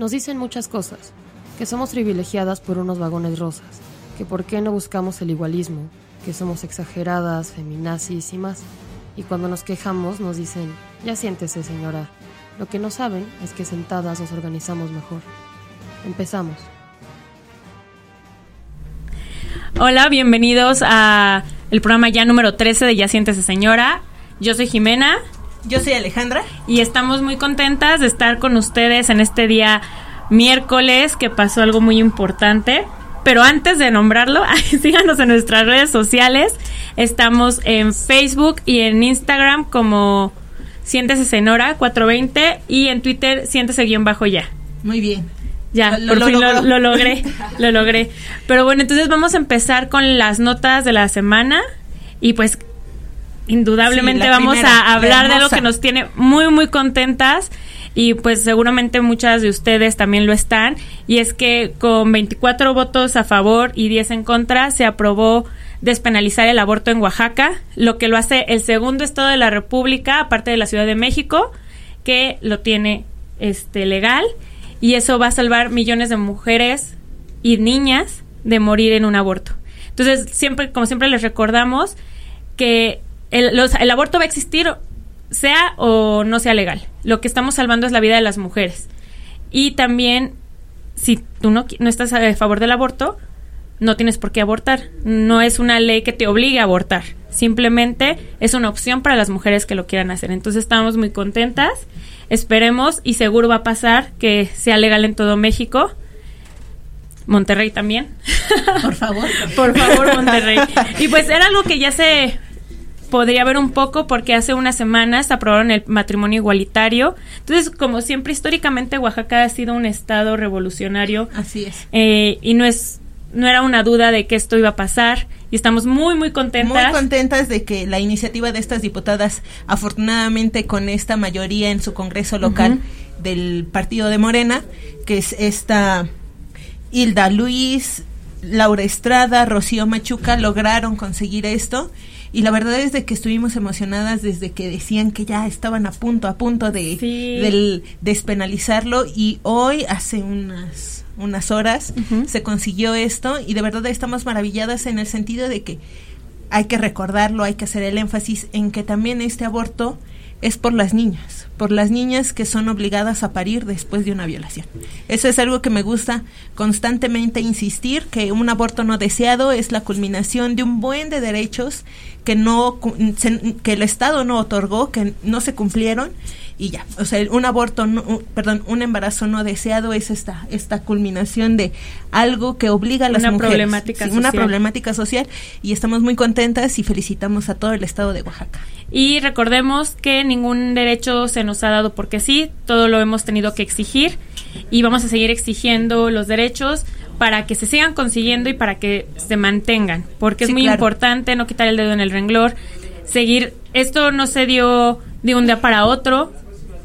Nos dicen muchas cosas, que somos privilegiadas por unos vagones rosas, que por qué no buscamos el igualismo, que somos exageradas, feminazis y más. Y cuando nos quejamos nos dicen, ya siéntese señora. Lo que no saben es que sentadas nos organizamos mejor. Empezamos. Hola, bienvenidos a el programa ya número 13 de Ya siéntese señora. Yo soy Jimena. Yo soy Alejandra. Y estamos muy contentas de estar con ustedes en este día miércoles que pasó algo muy importante. Pero antes de nombrarlo, síganos en nuestras redes sociales. Estamos en Facebook y en Instagram como Siéntese Senora 420 y en Twitter Siéntese guion bajo ya. Muy bien. Ya, por fin lo, logré, lo logré. Pero bueno, entonces vamos a empezar con las notas de la semana y pues indudablemente vamos a hablar de algo que nos tiene muy, muy contentas y pues seguramente muchas de ustedes también lo están. Y es que con 24 votos a favor y 10 en contra se aprobó despenalizar el aborto en Oaxaca, lo que lo hace el segundo estado de la República, aparte de la Ciudad de México, que lo tiene este legal. Y eso va a salvar millones de mujeres y niñas de morir en un aborto. Entonces, siempre como siempre les recordamos que el, el aborto va a existir sea o no sea legal. Lo que estamos salvando es la vida de las mujeres. Y también, si tú no, no estás a favor del aborto, no tienes por qué abortar. No es una ley que te obligue a abortar. Simplemente es una opción para las mujeres que lo quieran hacer. Entonces estamos muy contentas. Esperemos y seguro va a pasar que sea legal en todo México. Monterrey también. Por favor. por favor, Monterrey. Y pues era algo que ya se podría haber un poco porque hace unas semanas aprobaron el matrimonio igualitario. Entonces, como siempre, históricamente Oaxaca ha sido un estado revolucionario. Así es. Eh, y no es no era una duda de que esto iba a pasar y estamos muy muy contentas. Muy contentas de que la iniciativa de estas diputadas, afortunadamente con esta mayoría en su Congreso local del partido de Morena, que es esta Hilda Luis, Laura Estrada, Rocío Machuca, lograron conseguir esto y la verdad es de que estuvimos emocionadas desde que decían que ya estaban a punto, a punto de del despenalizarlo. Y hoy hace unas unas horas se consiguió esto. Y de verdad estamos maravilladas en el sentido de que hay que recordarlo, hay que hacer el énfasis en que también este aborto es por las niñas, por las niñas que son obligadas a parir después de una violación. Eso es algo que me gusta constantemente insistir, que un aborto no deseado es la culminación de un buen de derechos que no que el Estado no otorgó, que no se cumplieron y ya, o sea, un aborto, perdón, un embarazo no deseado es esta esta culminación de algo que obliga a las una mujeres, problemática social. una problemática social y estamos muy contentas y felicitamos a todo el estado de Oaxaca. Y recordemos que ningún derecho se nos ha dado porque sí, todo lo hemos tenido que exigir y vamos a seguir exigiendo los derechos para que se sigan consiguiendo y para que se mantengan, porque es muy importante no quitar el dedo en el renglor, seguir, esto no se dio de un día para otro,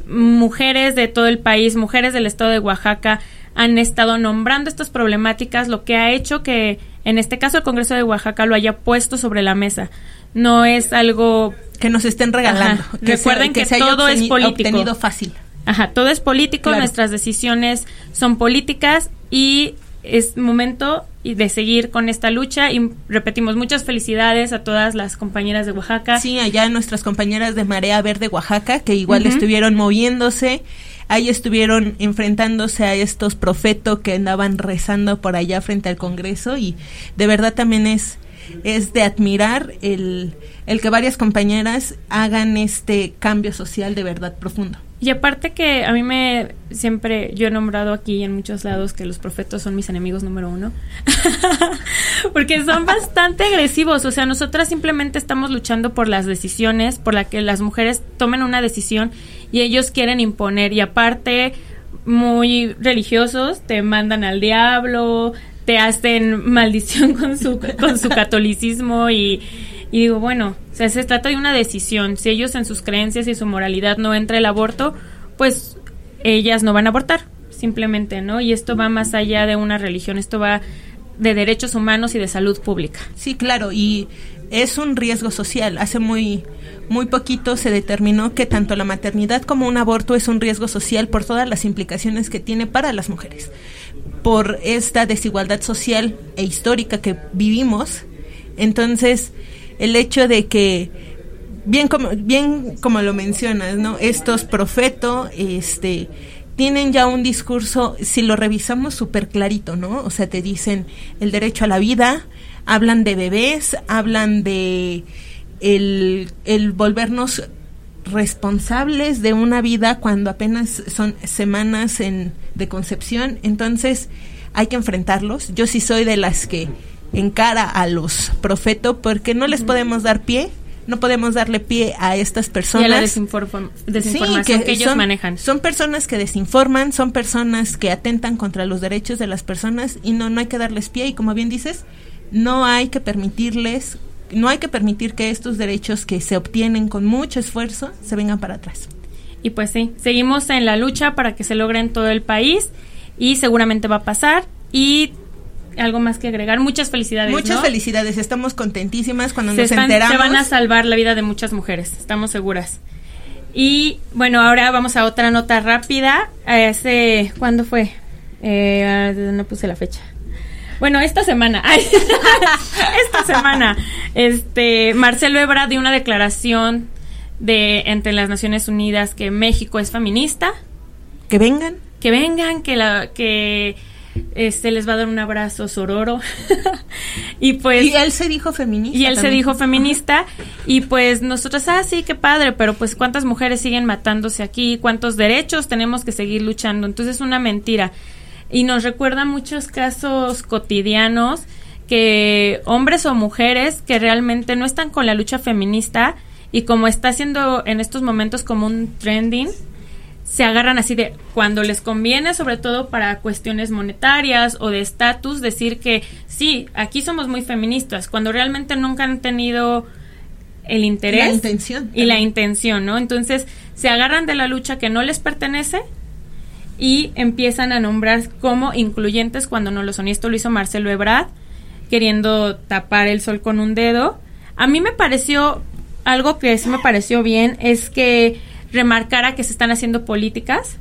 mujeres de todo el país, mujeres del estado de Oaxaca, han estado nombrando estas problemáticas, lo que ha hecho que en este caso el Congreso de Oaxaca lo haya puesto sobre la mesa. No es algo que nos estén regalando. Recuerden que, todo es político. fácil. Ajá, todo es político, nuestras decisiones son políticas y es momento de seguir con esta lucha y repetimos muchas felicidades a todas las compañeras de Oaxaca. Sí, allá nuestras compañeras de Marea Verde Oaxaca que igual estuvieron moviéndose, ahí estuvieron enfrentándose a estos profetos que andaban rezando por allá frente al Congreso y de verdad también es es de admirar el, el que varias compañeras hagan este cambio social de verdad profundo. Y aparte que a mí me siempre, yo he nombrado aquí en muchos lados que los profetas son mis enemigos número uno, porque son bastante agresivos, o sea, nosotras simplemente estamos luchando por las decisiones, por la que las mujeres tomen una decisión y ellos quieren imponer y aparte muy religiosos, te mandan al diablo, te hacen maldición con su, con su catolicismo y digo, bueno, o sea, se trata de una decisión. Si ellos en sus creencias y su moralidad no entra el aborto, pues ellas no van a abortar, simplemente, ¿no? Y esto va más allá de una religión, esto va de derechos humanos y de salud pública. Sí, claro, y es un riesgo social. Hace muy muy poquito se determinó que tanto la maternidad como un aborto es un riesgo social por todas las implicaciones que tiene para las mujeres. Por esta desigualdad social e histórica que vivimos. Entonces, el hecho de que bien como bien como lo mencionas, ¿no? Estos profetos este tienen ya un discurso, si lo revisamos súper clarito, ¿no? O sea, te dicen el derecho a la vida, hablan de bebés, hablan de el, el volvernos responsables de una vida cuando apenas son semanas en, de concepción, entonces hay que enfrentarlos. Yo sí soy de las que encara a los profetos porque no les podemos dar pie, no podemos darle pie a estas personas. Y a la desinformación que, ellos manejan. Son personas que desinforman, son personas que atentan contra los derechos de las personas y no, no hay que darles pie y como bien dices, no hay que permitirles no hay que permitir que estos derechos que se obtienen con mucho esfuerzo se vengan para atrás. Y pues sí, seguimos en la lucha para que se logre en todo el país y seguramente va a pasar y algo más que agregar. Muchas felicidades. Muchas felicidades. Estamos contentísimas cuando nos enteramos. Se van a salvar la vida de muchas mujeres, estamos seguras. Y bueno, ahora vamos a otra nota rápida. ¿Cuándo fue? Eh, no puse la fecha. Bueno, esta semana, esta semana, este, Marcelo Ebrard dio una declaración de entre las Naciones Unidas que México es feminista. Que vengan. Que vengan, que la, que este les va a dar un abrazo sororo. Y pues y él se dijo feminista y él se dijo feminista. Y pues nosotros ah sí qué padre pero pues cuántas mujeres siguen matándose aquí cuántos derechos tenemos que seguir luchando entonces es una mentira y nos recuerda muchos casos cotidianos que hombres o mujeres que realmente no están con la lucha feminista y como está haciendo en estos momentos como un trending, se agarran así de cuando les conviene, sobre todo para cuestiones monetarias o de estatus, decir que sí, aquí somos muy feministas, cuando realmente nunca han tenido el interés la intención, y la intención, ¿no? Entonces se agarran de la lucha que no les pertenece y empiezan a nombrar como incluyentes cuando no lo son. Y esto lo hizo Marcelo Ebrard, queriendo tapar el sol con un dedo. A mí me pareció, algo que sí me pareció bien, es que remarcara que se están haciendo políticas,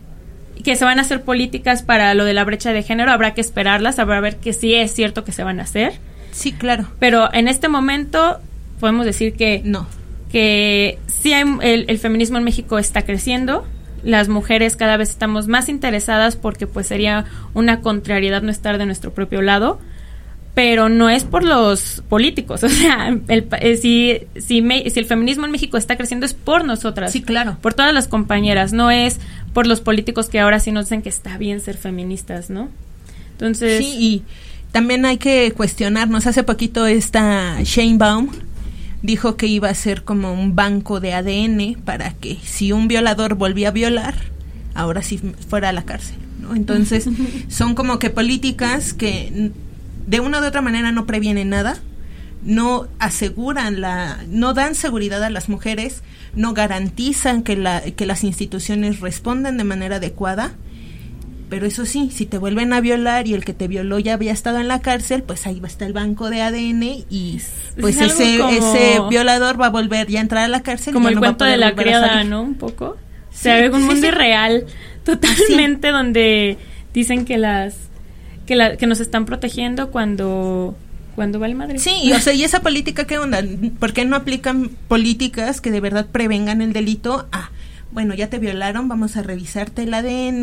que se van a hacer políticas para lo de la brecha de género, habrá que esperarlas, habrá ver que sí es cierto que se van a hacer. Sí, claro. Pero en este momento podemos decir que no. Que sí el, el feminismo en México está creciendo, las mujeres cada vez estamos más interesadas porque pues sería una contrariedad no estar de nuestro propio lado pero no es por los políticos, o sea, el, eh, si, si, si, el feminismo en México está creciendo es por nosotras. Sí, claro. Por todas las compañeras, no es por los políticos que ahora sí nos dicen que está bien ser feministas, ¿no? Entonces... Sí, y también hay que cuestionarnos. Hace poquito esta Shane Baum dijo que iba a ser como un banco de ADN para que si un violador volvía a violar, ahora sí fuera a la cárcel. ¿no? Entonces, son como que políticas que de una u otra manera no previenen nada, no aseguran la, no dan seguridad a las mujeres, no garantizan que, la, que las instituciones respondan de manera adecuada pero eso sí, si te vuelven a violar y el que te violó ya había estado en la cárcel, pues ahí va a estar el banco de ADN y pues ese, ese violador va a volver ya a entrar a la cárcel. Como el cuento de la criada, ¿no? Un poco. se ve un mundo irreal totalmente donde dicen que las que, la, que nos están protegiendo cuando cuando va el Madrid. Sí, o sea, ¿y esa política qué onda? ¿Por qué no aplican políticas que de verdad prevengan el delito? Ah, bueno, ya te violaron, vamos a revisarte el ADN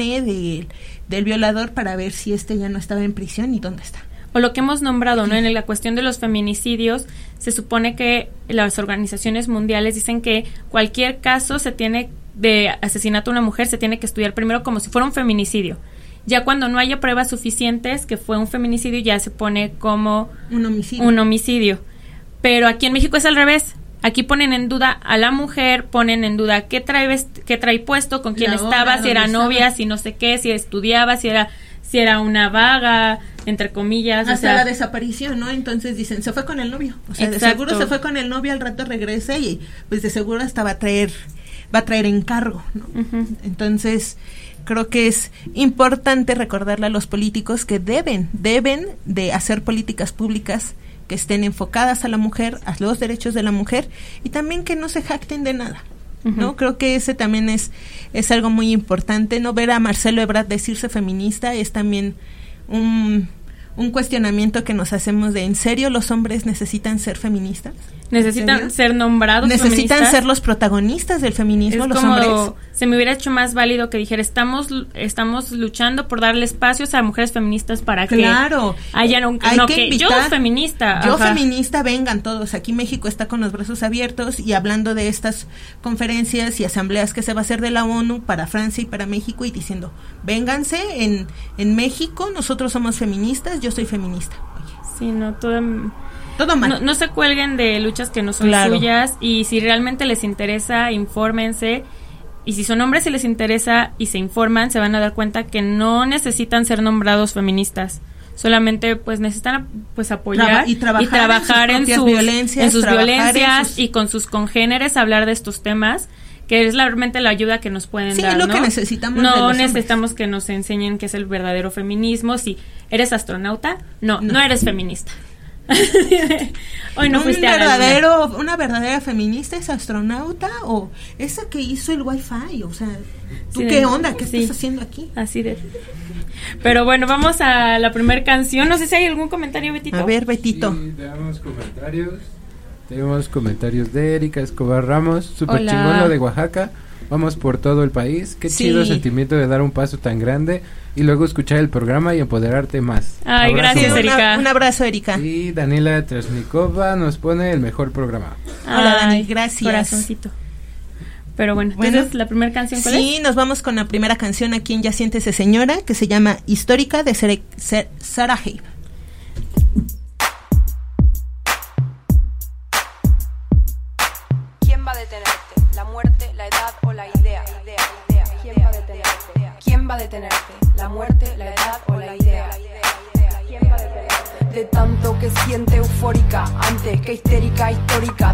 del violador para ver si este ya no estaba en prisión y dónde está. O lo que hemos nombrado, ¿no? En la cuestión de los feminicidios, se supone que las organizaciones mundiales dicen que cualquier caso se tiene de asesinato a una mujer se tiene que estudiar primero como si fuera un feminicidio. Ya cuando no haya pruebas suficientes que fue un feminicidio, ya se pone como un homicidio. Un homicidio. Pero aquí en México es al revés. Aquí ponen en duda a la mujer, ponen en duda qué trae, qué trae puesto, con quién estaba, si era novia, si no sé qué, si estudiaba, si era, si era una vaga, entre comillas. Hasta o sea, la desaparición, ¿no? Entonces dicen, se fue con el novio. O sea, de seguro se fue con el novio, al rato regrese y pues de seguro hasta va a traer, va a traer encargo, ¿no? Entonces, creo que es importante recordarle a los políticos que deben, deben de hacer políticas públicas que estén enfocadas a la mujer, a los derechos de la mujer y también que no se jacten de nada. ¿no? Creo que ese también es, es algo muy importante. No ver a Marcelo Ebrard decirse feminista es también un, un cuestionamiento que nos hacemos de ¿en serio los hombres necesitan ser feministas? necesitan ser nombrados necesitan ser los protagonistas del feminismo los hombres se me hubiera hecho más válido que dijera estamos estamos luchando por darle espacios a mujeres feministas para claro, que hayan un no, que, yo feminista yo feminista vengan todos. Aquí México está con los brazos abiertos y hablando de estas conferencias y asambleas que se va a hacer de la ONU para Francia y para México y diciendo vénganse en en México nosotros somos feministas yo soy feminista. Sí no todo no, se cuelguen de luchas que no son suyas y si realmente les interesa, infórmense. Y si son hombres y les interesa y se informan, se van a dar cuenta que no necesitan ser nombrados feministas. Solamente pues necesitan pues apoyar y, trabajar en sus, violencias, sus violencias y con sus congéneres hablar de estos temas que es realmente la ayuda que nos pueden dar. Sí, lo que necesitamos. No necesitamos que nos enseñen qué es el verdadero feminismo. Si eres astronauta, no, no eres feminista. Hoy no fuiste un verdadero, una verdadera feminista es astronauta o esa que hizo el wifi, o sea, ¿tú qué onda? ¿Qué estás haciendo aquí? Así de. Pero bueno, vamos a la primera canción. No sé si hay algún comentario, Betito. A ver, Betito. tenemos comentarios. Tenemos comentarios de Erika Escobar Ramos, super chingona de Oaxaca. Vamos por todo el país. Qué chido sentimiento de dar un paso tan grande y luego escuchar el programa y empoderarte más. Ay, gracias, Erika. un abrazo, Erika. Y Daniela Trasnikova nos pone el mejor programa. Hola, Dani, gracias. Corazoncito. Pero bueno, bueno la primera canción cuál Sí, nos vamos con la primera canción aquí en Ya Siéntese Señora, que se llama Histórica de Sarah ¿Quién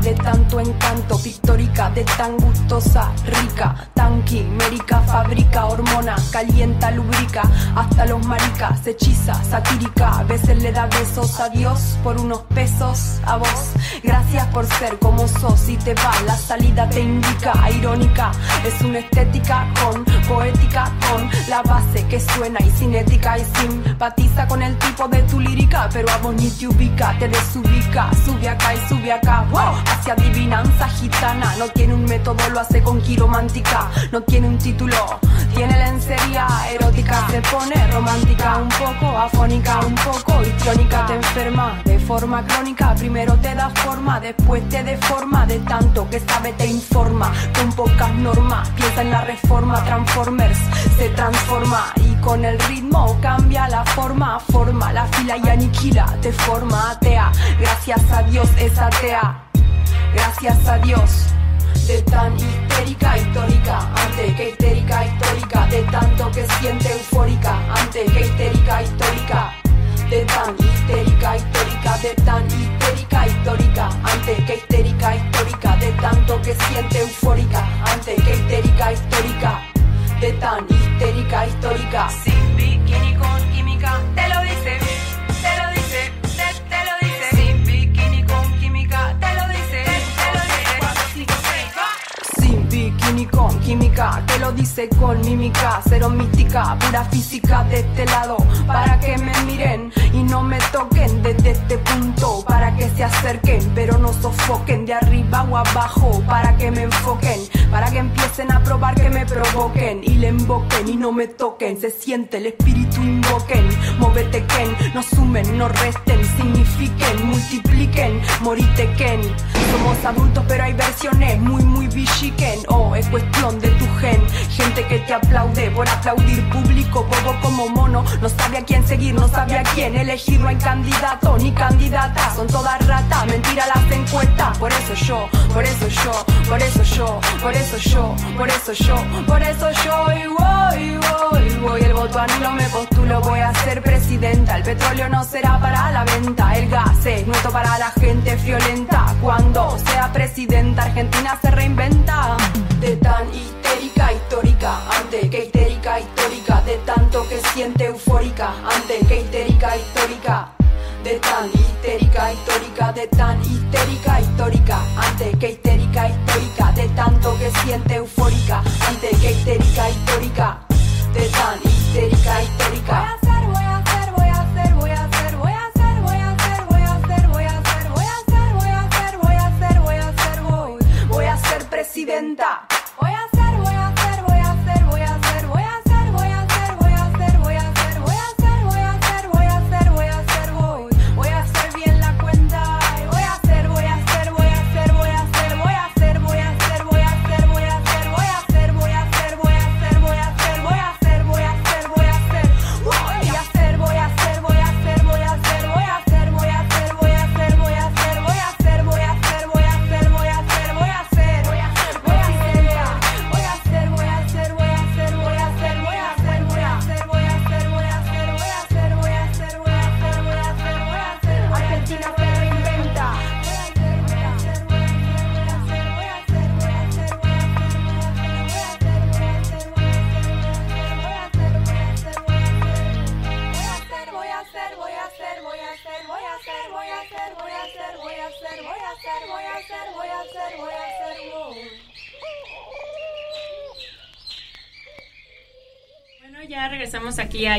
de tanto encanto, pictórica, de tan gustosa, rica, quimérica, fabrica hormona, calienta, lubrica, hasta los maricas, hechiza, satírica, a veces le da besos a Dios por unos pesos a vos. Gracias por ser como sos y te va, la salida te indica, irónica, es una estética con poética, con la base que suena y cinética y simpatiza con el tipo de tu lírica, pero a vos ni te ubica, te desubica, sube acá y sube acá, wow, hacia adivinanza gitana, no tiene un método, lo hace con quiromántica, no tiene un título, tiene lencería erótica, se pone romántica, un poco afónica, un poco histriónica, te enferma de forma crónica, primero te da forma, después te deforma, de tanto que sabe te informa, con pocas normas, piensa en la reforma, Transformers se transforma. Y con el ritmo cambia la forma, forma. La fila y aniquila, te forma atea, gracias a Dios es atea, gracias a Dios de tan histérica histórica, antes que histérica histórica, de tanto que siente eufórica, antes que histérica histórica, de tan histérica histórica, de tan histérica histórica, antes que histérica histórica, de tanto que siente eufórica, antes que histérica histórica, de tan histérica histórica, sin bikini te lo dice con mímica, cero mística, pura física de este lado, para que me miren no me toquen desde este punto, para que se acerquen, pero no sofoquen de arriba o abajo, para que me enfoquen, para que empiecen a probar que me provoquen y le invoquen y no me toquen, se siente el espíritu invoquen, móvete Ken, no sumen, no resten, signifiquen, multipliquen, morite Ken. Somos adultos pero hay versiones muy muy bichiquen, oh es cuestión de tu gen, gente que te aplaude por aplaudir público, bobo como mono, no sabe a quién seguir, no sabe a quién elegir, no hay candidato ni candidata, son todas ratas, mentira las encuestas, por eso yo, por eso yo, por eso yo, por eso yo, por eso yo, por eso yo. Y voy, voy, voy, el voto anulo me postulo, voy a ser presidenta, el petróleo no será para la venta, el gas es nuestro para la gente violenta, cuando sea presidenta Argentina se reinventa, histérica, histórica antes que histérica histórica, de tanto que siente eufórica, antes que histérica histórica de tan histérica, histórica, de tan histérica, histórica, antes que histérica, histórica,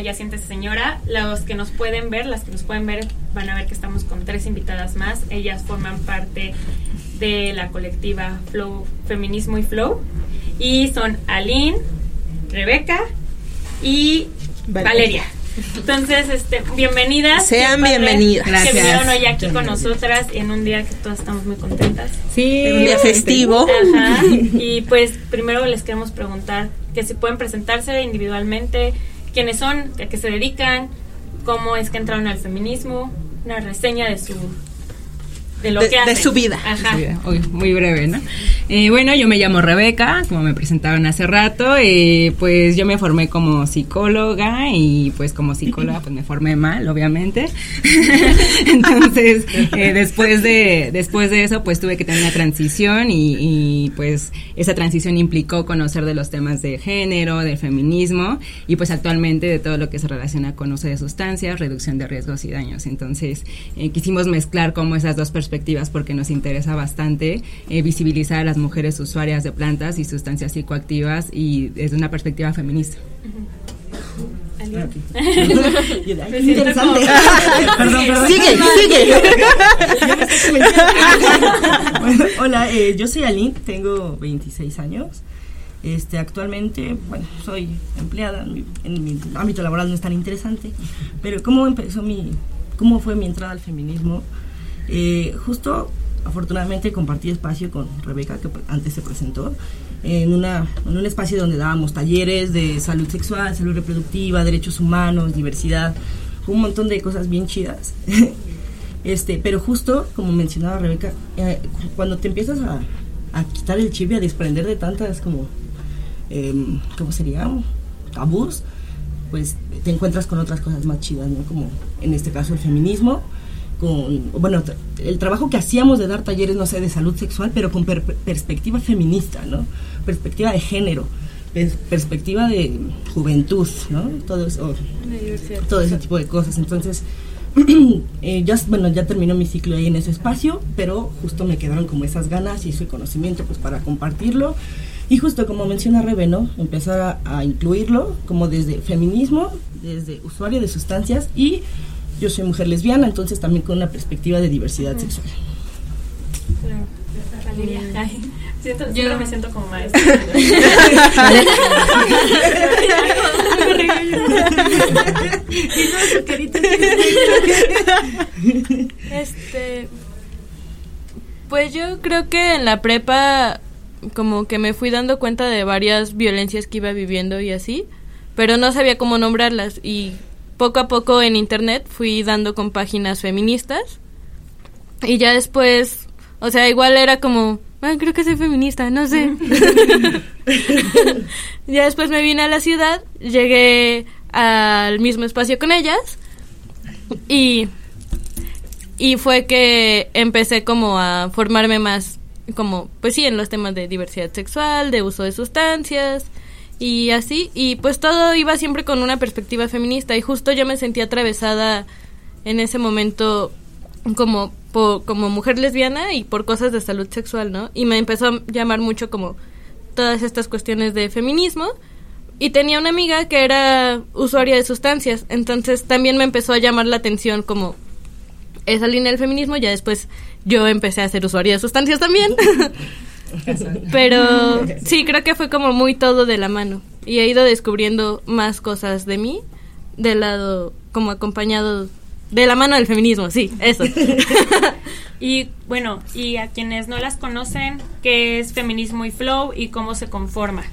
Ya Sientes Señora. Los que nos pueden ver, las que nos pueden ver, van a ver que estamos con tres invitadas más. Ellas forman parte de la colectiva Flow, Feminismo y Flow. Y son Aline, Rebeca y Valeria. Entonces, este, bienvenidas. Sean bienvenidas. Que vinieron hoy aquí con nosotras en un día que todas estamos muy contentas. Sí, un día festivo. Ajá. Y pues primero les queremos preguntar que si pueden presentarse individualmente, quiénes son, a qué se dedican, cómo es que entraron al feminismo, una reseña de su de lo que De su vida. Ajá. muy breve, ¿no? Eh, bueno, yo me llamo Rebeca, como me presentaron hace rato, eh, pues yo me formé como psicóloga y pues como psicóloga pues me formé mal, obviamente. Entonces, eh, después, de, después de eso pues tuve que tener una transición y, y, pues esa transición implicó conocer de los temas de género, del feminismo y pues actualmente de todo lo que se relaciona con uso de sustancias, reducción de riesgos y daños. Entonces, quisimos mezclar como esas dos perspectivas porque nos interesa bastante visibilizar las mujeres usuarias de plantas y sustancias psicoactivas y desde una perspectiva feminista. Interesante. perdón, perdón. Sigue, sigue. hola, eh, yo soy Aline, tengo 26 años. Este, actualmente, bueno, soy empleada, en mi, ámbito laboral no es tan interesante, pero ¿cómo empezó mi, cómo fue mi entrada al feminismo? Eh, justo afortunadamente compartí espacio con Rebeca, que antes se presentó, en, una, en un espacio donde dábamos talleres de salud sexual, salud reproductiva, derechos humanos, diversidad, un montón de cosas bien chidas. este, pero justo, como mencionaba Rebeca, eh, cuando te empiezas a, a, quitar el chip y a desprender de tantas como, eh, ¿cómo sería? Tabús, pues te encuentras con otras cosas más chidas, ¿no? Como en este caso el feminismo, con, bueno, el trabajo que hacíamos de dar talleres, no sé, de salud sexual, pero con perspectiva feminista, ¿no? Perspectiva de género, perspectiva de juventud, ¿no? Todo eso, todo ese tipo de cosas. Entonces, eh, ya, bueno, ya terminó mi ciclo ahí en ese espacio, pero justo me quedaron como esas ganas y ese conocimiento pues para compartirlo. Y justo como menciona Rebe, ¿no? Empezar a, a incluirlo como desde feminismo, desde usuario de sustancias y yo soy mujer lesbiana, entonces también con una perspectiva de diversidad sexual. Claro. siento, yo no me siento como maestra. este pues yo creo que en la prepa como que me fui dando cuenta de varias violencias que iba viviendo y así, pero no sabía cómo nombrarlas y poco a poco en internet fui dando con páginas feministas y ya después, o sea, igual era como, creo que soy feminista, no sé. ya después me vine a la ciudad, llegué al mismo espacio con ellas y y fue que empecé como a formarme más como pues sí en los temas de diversidad sexual, de uso de sustancias y así, y pues todo iba siempre con una perspectiva feminista y justo yo me sentía atravesada en ese momento como como mujer lesbiana y por cosas de salud sexual, ¿no? Y me empezó a llamar mucho como todas estas cuestiones de feminismo y tenía una amiga que era usuaria de sustancias, entonces también me empezó a llamar la atención como esa línea del feminismo, ya después yo empecé a ser usuaria de sustancias también. Pero sí, creo que fue como muy todo de la mano. Y he ido descubriendo más cosas de mí, del lado, como acompañado de la mano del feminismo, sí, eso. y bueno, y a quienes no las conocen, ¿qué es feminismo y flow y cómo se conforma?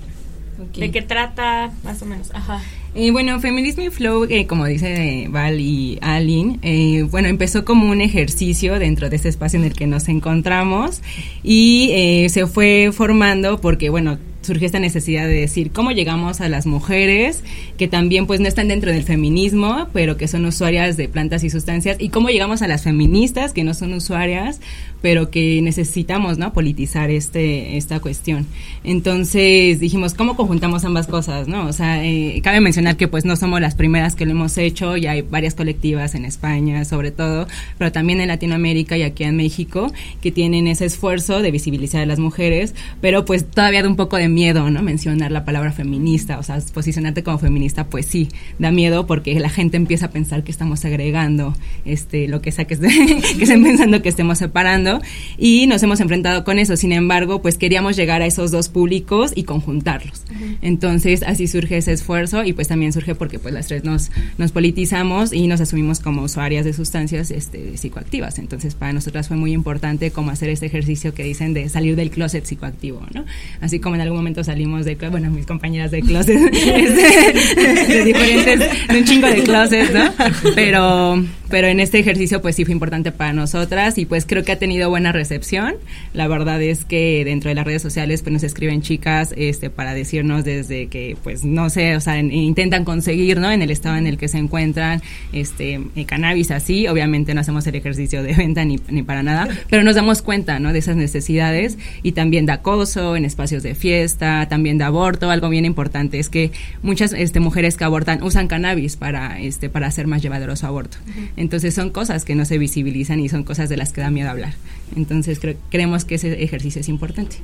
¿De qué trata? Más o menos, ajá. Eh, bueno, Feminismo y Flow, eh, como dice Val y Aline, eh, bueno, empezó como un ejercicio dentro de ese espacio en el que nos encontramos y se fue formando porque, bueno, surge esta necesidad de decir cómo llegamos a las mujeres que también pues no están dentro del feminismo, pero que son usuarias de plantas y sustancias y cómo llegamos a las feministas que no son usuarias, pero que necesitamos, ¿no? politizar este esta cuestión. Entonces, dijimos, ¿cómo conjuntamos ambas cosas, no? O sea, eh, cabe mencionar que pues no somos las primeras que lo hemos hecho, ya hay varias colectivas en España, sobre todo, pero también en Latinoamérica y aquí en México que tienen ese esfuerzo de visibilizar a las mujeres, pero pues todavía de un poco de miedo, ¿no? Mencionar la palabra feminista, o sea, posicionarte como feminista, pues sí, da miedo porque la gente empieza a pensar que estamos agregando este, lo que sea que, que estén pensando que estemos separando y nos hemos enfrentado con eso. Sin embargo, pues queríamos llegar a esos dos públicos y conjuntarlos. Entonces, así surge ese esfuerzo y pues también surge porque pues las tres nos, nos politizamos y nos asumimos como usuarias de sustancias este, psicoactivas. Entonces, para nosotras fue muy importante como hacer este ejercicio que dicen de salir del closet psicoactivo, ¿no? Así como en algún momento salimos de, bueno, mis compañeras de closet, este, de, diferentes, de un chingo de closet, ¿no? Pero, pero en este ejercicio pues sí fue importante para nosotras y pues creo que ha tenido buena recepción. La verdad es que dentro de las redes sociales pues nos escriben chicas este para decirnos desde que pues no sé, o sea, intentan conseguir, ¿no? En el estado en el que se encuentran este eh, cannabis así, obviamente no hacemos el ejercicio de venta ni, ni para nada, pero nos damos cuenta, ¿no? De esas necesidades y también de acoso en espacios de fiesta también de aborto. Algo bien importante es que muchas este, mujeres que abortan usan cannabis para, este, para hacer más llevadero su aborto. Entonces son cosas que no se visibilizan y son cosas de las que da miedo hablar. Entonces creemos que ese ejercicio es importante.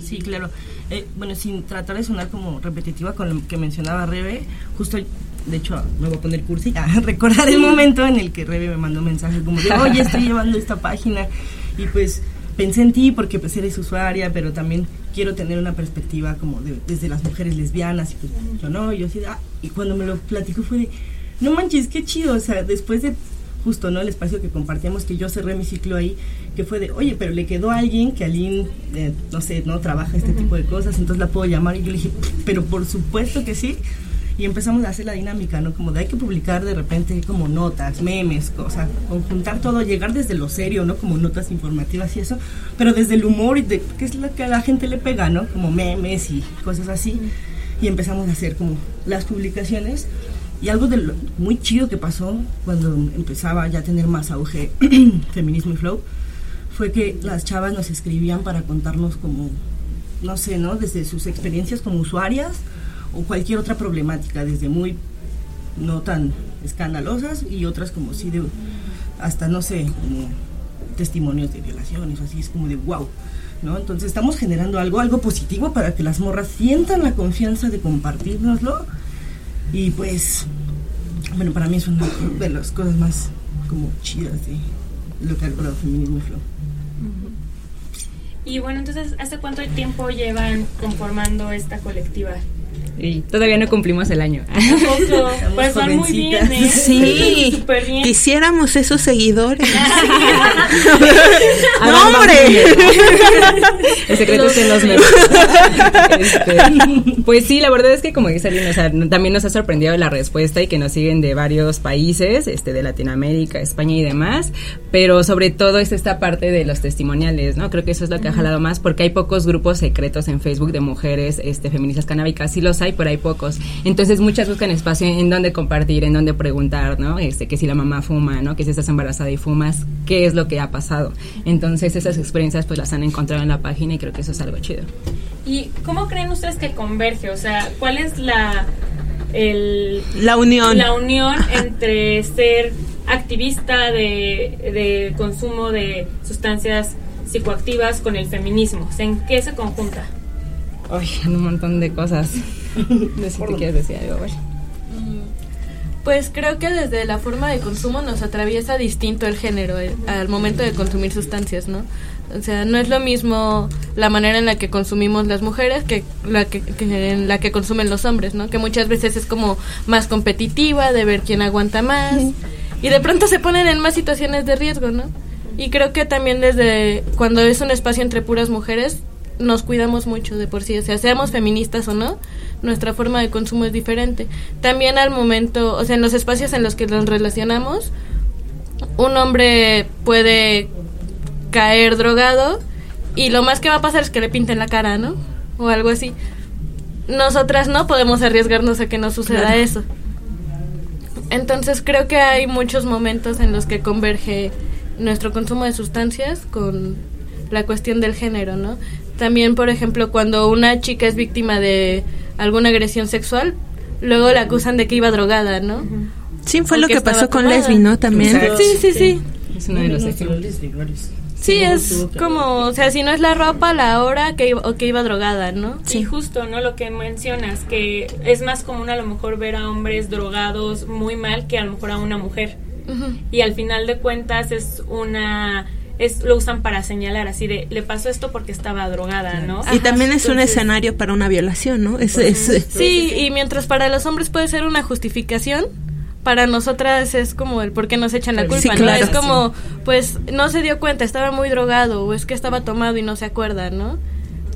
Sí, claro. Eh, bueno, sin tratar de sonar como repetitiva con lo que mencionaba Rebe, justo de hecho, me voy a poner cursi, a recordar el momento en el que Rebe me mandó un mensaje como de, oye, estoy llevando esta página y pues pensé en ti porque pues eres usuaria, pero también quiero tener una perspectiva como de, desde las mujeres lesbianas y pues yo no, yo sí, ah, y cuando me lo platicó fue de, no manches, qué chido, o sea, después de justo, ¿no? El espacio que compartíamos, que yo cerré mi ciclo ahí, que fue de, oye, pero le quedó a alguien que alguien, eh, no sé, no trabaja este tipo de cosas, entonces la puedo llamar y yo le dije, pero por supuesto que sí y empezamos a hacer la dinámica, ¿no? Como de hay que publicar de repente como notas, memes, cosas, conjuntar todo, llegar desde lo serio, ¿no? Como notas informativas y eso, pero desde el humor y de qué es lo que a la gente le pega, ¿no? Como memes y cosas así. Y empezamos a hacer como las publicaciones. Y algo de muy chido que pasó cuando empezaba ya a tener más auge feminismo y flow fue que las chavas nos escribían para contarnos como, no sé, ¿no? Desde sus experiencias como usuarias o cualquier otra problemática, desde muy no tan escandalosas y otras como si de hasta no sé, como testimonios de violaciones, así es como de wow, ¿no? Entonces estamos generando algo, algo positivo para que las morras sientan la confianza de compartirnoslo y pues, bueno, para mí es una de las cosas más como chidas de lo que ha logrado Feminismo Flow. Y bueno, entonces, ¿hace cuánto tiempo llevan conformando esta colectiva? Y todavía no cumplimos el año. Pues van muy bien, ¿eh? Sí, bien. quisiéramos esos seguidores. ¡No, hombre! el secreto es en los memes. Este, pues sí, la verdad es que como dice Aline, o sea, también nos ha sorprendido la respuesta y que nos siguen de varios países, este, de Latinoamérica, España y demás, pero sobre todo es esta parte de los testimoniales, ¿no? Creo que eso es lo que ha jalado más porque hay pocos grupos secretos en Facebook de mujeres este, feministas canábicas, sí los hay por ahí pocos. Entonces muchas buscan espacio en donde compartir, en donde preguntar, ¿no? Este, que si la mamá fuma, ¿no? Que si estás embarazada y fumas, ¿qué es lo que ha pasado? Entonces esas experiencias pues las han encontrado en la página y creo que eso es algo chido. ¿Y cómo creen ustedes que converge? O sea, ¿cuál es la el, la unión la unión entre ser activista de, de consumo de sustancias psicoactivas con el feminismo? ¿En qué se conjunta? Ay, en un montón de cosas. no sé quieres decir algo, mm, Pues creo que desde la forma de consumo nos atraviesa distinto el género eh, al momento de consumir sustancias, ¿no? O sea, no es lo mismo la manera en la que consumimos las mujeres que la que, en la que consumen los hombres, ¿no? Que muchas veces es como más competitiva, de ver quién aguanta más. Y de pronto se ponen en más situaciones de riesgo, ¿no? Y creo que también desde cuando es un espacio entre puras mujeres, nos cuidamos mucho de por sí, o sea, seamos feministas o no, nuestra forma de consumo es diferente. También al momento, o sea, en los espacios en los que nos relacionamos, un hombre puede caer drogado y lo más que va a pasar es que le pinten la cara, ¿no? O algo así. Nosotras no podemos arriesgarnos a que no suceda eso. Entonces creo que hay muchos momentos en los que converge nuestro consumo de sustancias con la cuestión del género, ¿no? También, por ejemplo, cuando una chica es víctima de alguna agresión sexual, luego la acusan de que iba drogada, ¿no? Sí, fue lo que pasó con Lesbi, ¿no? También. Sí, sí, sí. Es uno de los Sí, es como, o sea, si no es la ropa, la hora que iba, o que iba drogada, ¿no? Sí, justo, ¿no? Lo que mencionas, que es más común a lo mejor ver a hombres drogados muy mal que a lo mejor a una mujer. Y al final de cuentas es una es lo usan para señalar así de le pasó esto porque estaba drogada, ¿no? Y también es un escenario para una violación, ¿no? Es, sí, y mientras para los hombres puede ser una justificación, para nosotras es como el por qué nos echan la culpa, ¿no? Es como, pues no se dio cuenta, estaba muy drogado o es que estaba tomado y no se acuerda, ¿no?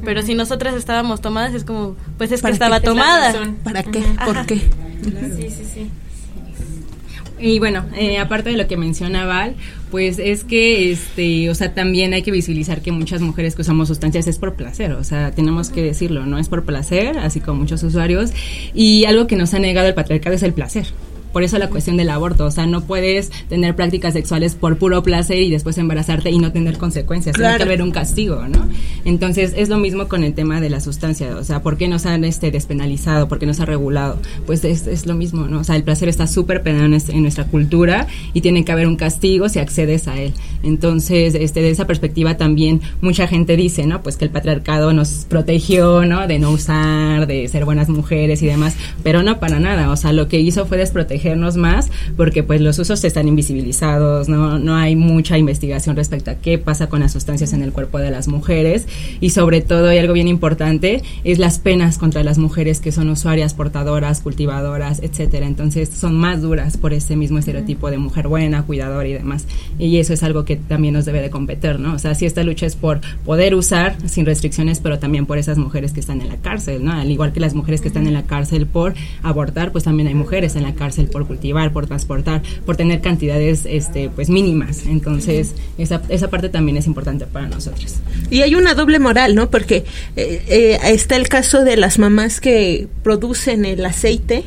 Pero si nosotras estábamos tomadas es como, pues es que estaba tomada. ¿Para qué? ¿Por qué? Sí, sí, sí. Y bueno, eh, aparte de lo que menciona Val, pues es que, este, o sea, también hay que visibilizar que muchas mujeres que usamos sustancias es por placer, o sea, tenemos que decirlo, no es por placer, así como muchos usuarios, y algo que nos ha negado el patriarcado es el placer. Por eso la cuestión del aborto, o sea, no puedes tener prácticas sexuales por puro placer y después embarazarte y no tener consecuencias, tiene que haber un castigo, ¿no? Entonces, es lo mismo con el tema de la sustancia, o sea, ¿por qué nos han este, despenalizado? ¿Por qué no se ha regulado? Pues es, es lo mismo, ¿no? O sea, el placer está súper penado en, nuestra cultura y tiene que haber un castigo si accedes a él. Entonces, este, de esa perspectiva también mucha gente dice, ¿no? Pues que el patriarcado nos protegió, ¿no? De no usar, de ser buenas mujeres y demás, pero no para nada, o sea, lo que hizo fue desproteger más porque pues los usos están invisibilizados, ¿no? no hay mucha investigación respecto a qué pasa con las sustancias en el cuerpo de las mujeres y sobre todo, y algo bien importante, es las penas contra las mujeres que son usuarias, portadoras, cultivadoras, etcétera. Entonces son más duras por ese mismo estereotipo de mujer buena, cuidadora y demás. Y eso es algo que también nos debe de competir, ¿no? O sea, si esta lucha es por poder usar sin restricciones, pero también por esas mujeres que están en la cárcel, ¿no? Al igual que las mujeres que están en la cárcel por abortar, pues también hay mujeres en la cárcel por cultivar, por transportar, por tener cantidades este, pues mínimas. Entonces, esa, esa parte también es importante para nosotros. Y hay una doble moral, ¿no? Porque eh, eh, está el caso de las mamás que producen el aceite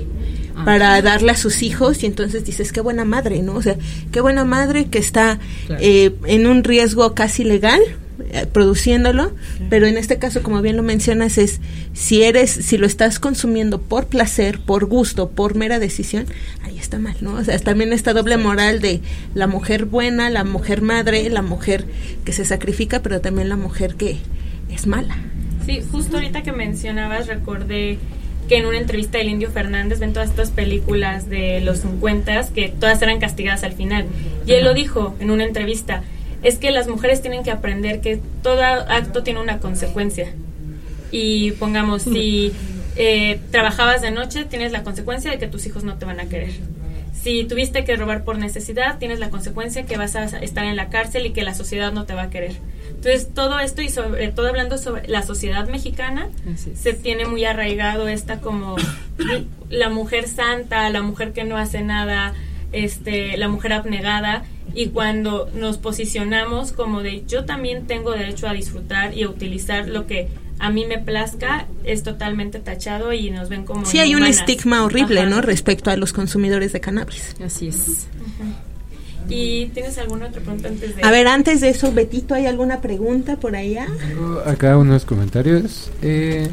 ah. para darle a sus hijos y entonces dices qué buena madre, ¿no? O sea, qué buena madre que está eh, en un riesgo casi legal eh, produciéndolo, pero en este caso, como bien lo mencionas, es si eres, si lo estás consumiendo por placer, por gusto, por mera decisión, ahí está mal, ¿no? O sea, también esta doble moral de la mujer buena, la mujer madre, la mujer que se sacrifica, pero también la mujer que es mala. Sí, justo ahorita que mencionabas, recordé que en una entrevista del Indio Fernández ven todas estas películas de los 50 que todas eran castigadas al final. Y él lo dijo en una entrevista, es que las mujeres tienen que aprender que todo acto tiene una consecuencia. Y pongamos, si eh, trabajabas de noche, tienes la consecuencia de que tus hijos no te van a querer. Si tuviste que robar por necesidad, tienes la consecuencia que vas a estar en la cárcel y que la sociedad no te va a querer. Entonces, todo esto y sobre todo hablando sobre la sociedad mexicana, se tiene muy arraigado esta como la mujer santa, la mujer que no hace nada, este, la mujer abnegada y cuando nos posicionamos como de yo también tengo derecho a disfrutar y a utilizar lo que a mí me plazca es totalmente tachado y nos ven como sí hay un estigma horrible no respecto a los consumidores de cannabis así es ¿Y tienes alguna otra pregunta antes de...? A ver, antes de eso, Betito, ¿hay alguna pregunta por allá? Tengo acá unos comentarios. Eh,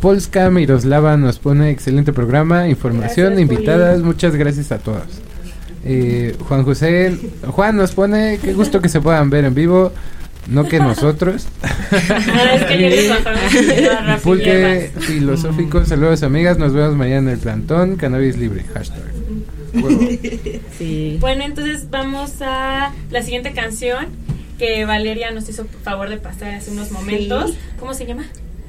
Polska Miroslava nos pone excelente programa, información, invitadas, muchas gracias a todas. Eh, Juan José, Juan nos pone, qué gusto que se puedan ver en vivo, no que nosotros. Pulque filosófico, saludos amigas, nos vemos mañana en el plantón, cannabis libre, hashtag. Bueno, entonces vamos a la siguiente canción que Valeria nos hizo favor de pasar hace unos momentos. ¿Cómo se llama?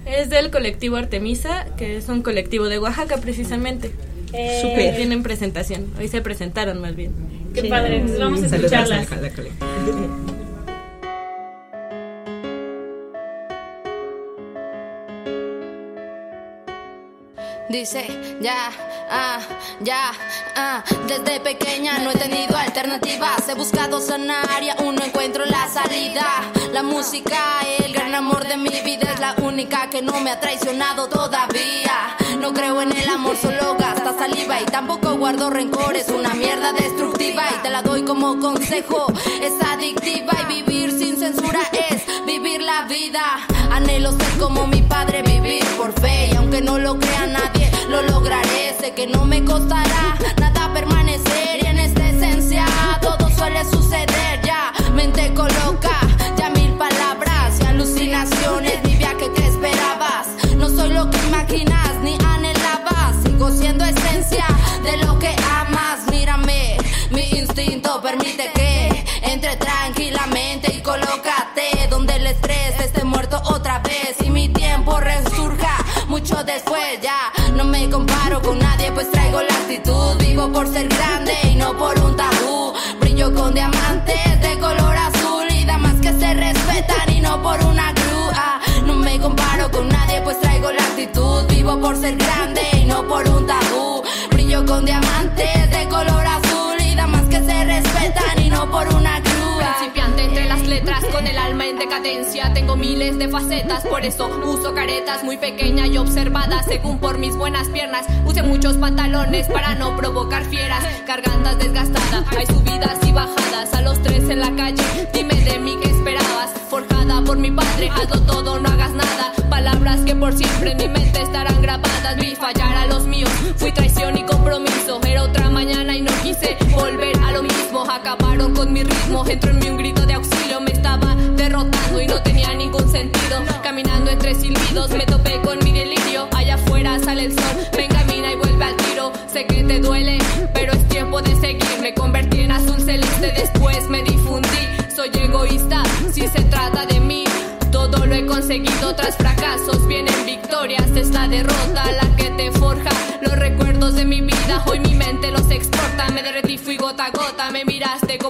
Es del colectivo Artemisa, que es un colectivo de Oaxaca precisamente. Eh, Tienen presentación. Hoy se presentaron más bien. Qué padre. Entonces vamos a escucharlas. Dice, ya, ah, ya, ah. Desde pequeña no he tenido alternativas. He buscado sanar y aún no encuentro la salida. La música, el gran amor de mi vida, es la única que no me ha traicionado todavía. No creo en el amor, solo gasta saliva y tampoco guardo rencor. Es una mierda destructiva y te la doy como consejo. Es adictiva y vivir sin censura es vivir la vida. Anhelo ser como mi padre, vivir por fe y aunque no lo crea nadie lo lograré. Sé que no me costará nada permanecer y en esta esencia todo suele suceder. Ya, mente coloca, ya mil palabras y alucinaciones. Mi viaje que esperabas, no soy lo que imaginas ni anhelabas. Sigo siendo esencia de lo que amas. Mírame, mi instinto permite que entre pues traigo la actitud. Vivo por ser grande y no por un tabú. Brillo con diamantes de color azul y damas que se respetan y no por una grúa. No me comparo con nadie, pues traigo la actitud. Vivo por ser grande y no por un tabú. Brillo con diamantes de color azul y damas que se respetan y no por una grúa letras con el alma en decadencia. Tengo miles de facetas, por eso uso caretas muy pequeña y observada según por mis buenas piernas. Use muchos pantalones para no provocar fieras. Gargantas desgastadas, hay subidas y bajadas. A los tres en la calle, dime de mí qué esperabas. Forjada por mi padre, hazlo todo, no hagas nada. Palabras que por siempre en mi mente estarán grabadas. Vi fallar a los míos, fui traición y compromiso. Era otra mañana y no quise volver a lo mismo. Acabaron con mi ritmo, entró en mí un grito el sol, me encamina y vuelve al tiro. Sé que te duele, pero es tiempo de seguir. Me convertí en azul celeste, después me difundí. Soy egoísta si se trata de mí. Todo lo he conseguido tras fracasos, vienen victorias, es la derrota la que te forja. Los recuerdos de mi vida, hoy mi mente los exporta. Me derretí, fui gota a gota,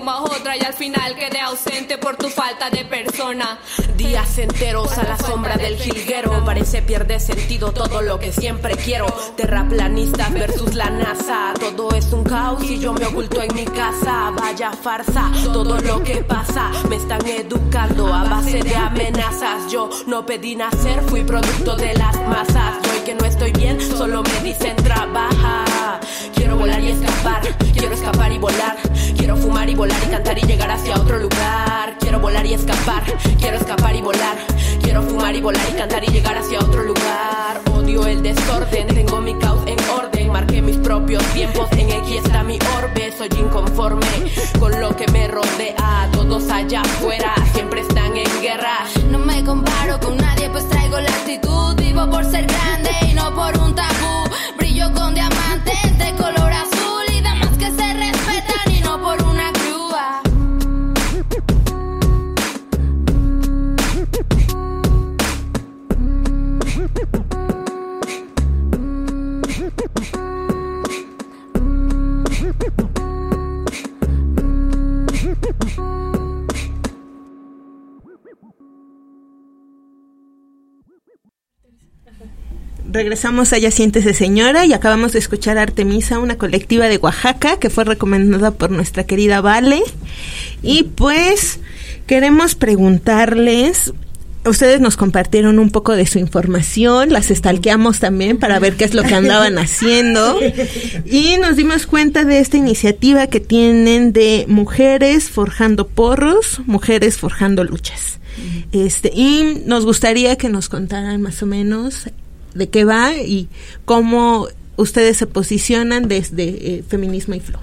otra y al final quedé ausente por tu falta de persona. Días enteros a la sombra del jilguero, parece pierde sentido todo lo que siempre quiero. Terraplanistas versus la NASA, todo es un caos y yo me oculto en mi casa. Vaya farsa, todo lo que pasa, me están educando a base de amenazas. Yo no pedí nacer, fui producto de las masas. Que no estoy bien, solo me dicen trabaja. Quiero volar y escapar, quiero escapar y volar. Quiero fumar y volar y cantar y llegar hacia otro lugar. Quiero volar y escapar, quiero escapar y volar. Quiero fumar y volar y cantar y llegar hacia otro lugar. Odio el desorden, tengo mi caos en orden. Marqué mis propios tiempos, en X está mi orbe. Soy inconforme con lo que me rodea. Todos allá afuera siempre están en guerra. No me comparo con nadie, pues traigo la actitud. Vivo por ser grande y no por un tabú. Brillo con diamantes de color Regresamos a Ya Siéntese Señora y acabamos de escuchar Artemisa, una colectiva de Oaxaca que fue recomendada por nuestra querida Vale. Y pues queremos preguntarles ustedes nos compartieron un poco de su información, las estalqueamos también para ver qué es lo que andaban haciendo y nos dimos cuenta de esta iniciativa que tienen de mujeres forjando porros, mujeres forjando luchas. Este, y nos gustaría que nos contaran más o menos de qué va y cómo ustedes se posicionan desde eh, Feminismo y Flow.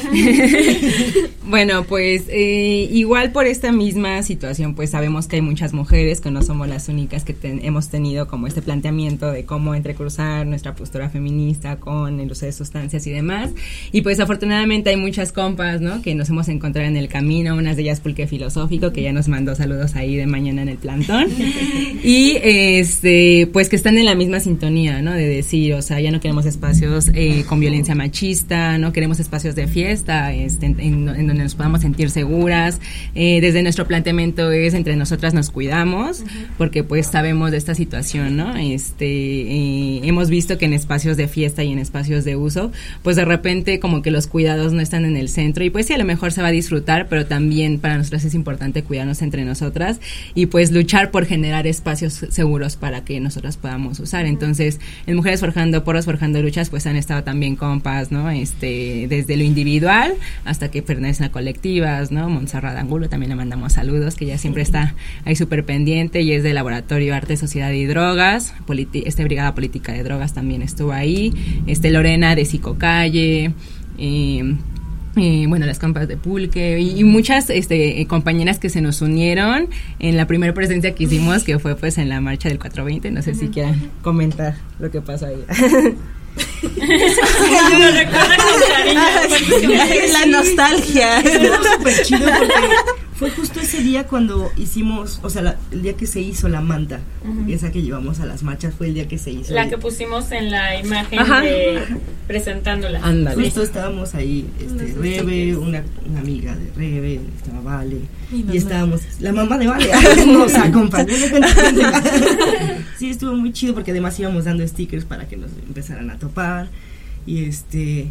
bueno, pues eh, igual por esta misma situación, pues sabemos que hay muchas mujeres que no somos las únicas que hemos tenido como este planteamiento de cómo entrecruzar nuestra postura feminista con el uso de sustancias y demás. Y pues afortunadamente hay muchas compas, ¿no? Que nos hemos encontrado en el camino, unas de ellas Pulque Filosófico, que ya nos mandó saludos ahí de mañana en el plantón. y este, pues que están en la misma sintonía, ¿no? De decir, o sea, ya no queremos espacios eh, con violencia machista, no queremos espacios de fiesta este, en, donde nos podamos sentir seguras. Eh, desde nuestro planteamiento es entre nosotras nos cuidamos, porque pues sabemos de esta situación, ¿no? Este, eh, hemos visto que en espacios de fiesta y en espacios de uso, pues de repente como que los cuidados no están en el centro y pues sí, a lo mejor se va a disfrutar, pero también para nosotras es importante cuidarnos entre nosotras y pues luchar por generar espacios seguros para que nosotras podamos usar. Entonces, en Mujeres Forjando Porros, Forjando Luchas, pues han estado también compas, ¿no? Este, desde lo individual hasta que pertenecen a colectivas, ¿no? Montserrat Angulo también le mandamos saludos, que ya siempre está ahí súper pendiente y es del Laboratorio Arte, Sociedad y Drogas, este Brigada Política de Drogas también estuvo ahí, este Lorena de Psicocalle, eh, eh, bueno, las compas de Pulque y, muchas este, compañeras que se nos unieron en la primera presencia que hicimos, que fue pues en la marcha del 420. No sé si quieran comentar lo que pasó ahí. La nostalgia. súper chido porque fue justo ese día cuando hicimos, o sea, el día que se hizo la manta, esa que llevamos a las marchas fue el día que se hizo. La que pusimos en la imagen de presentándola. Ándale. Justo estábamos ahí, este, Rebe, una, amiga de Rebe, estaba Vale, y estábamos, la mamá de Vale nos acompañó. sí, estuvo muy chido porque además íbamos dando stickers para que nos empezaran a topar y este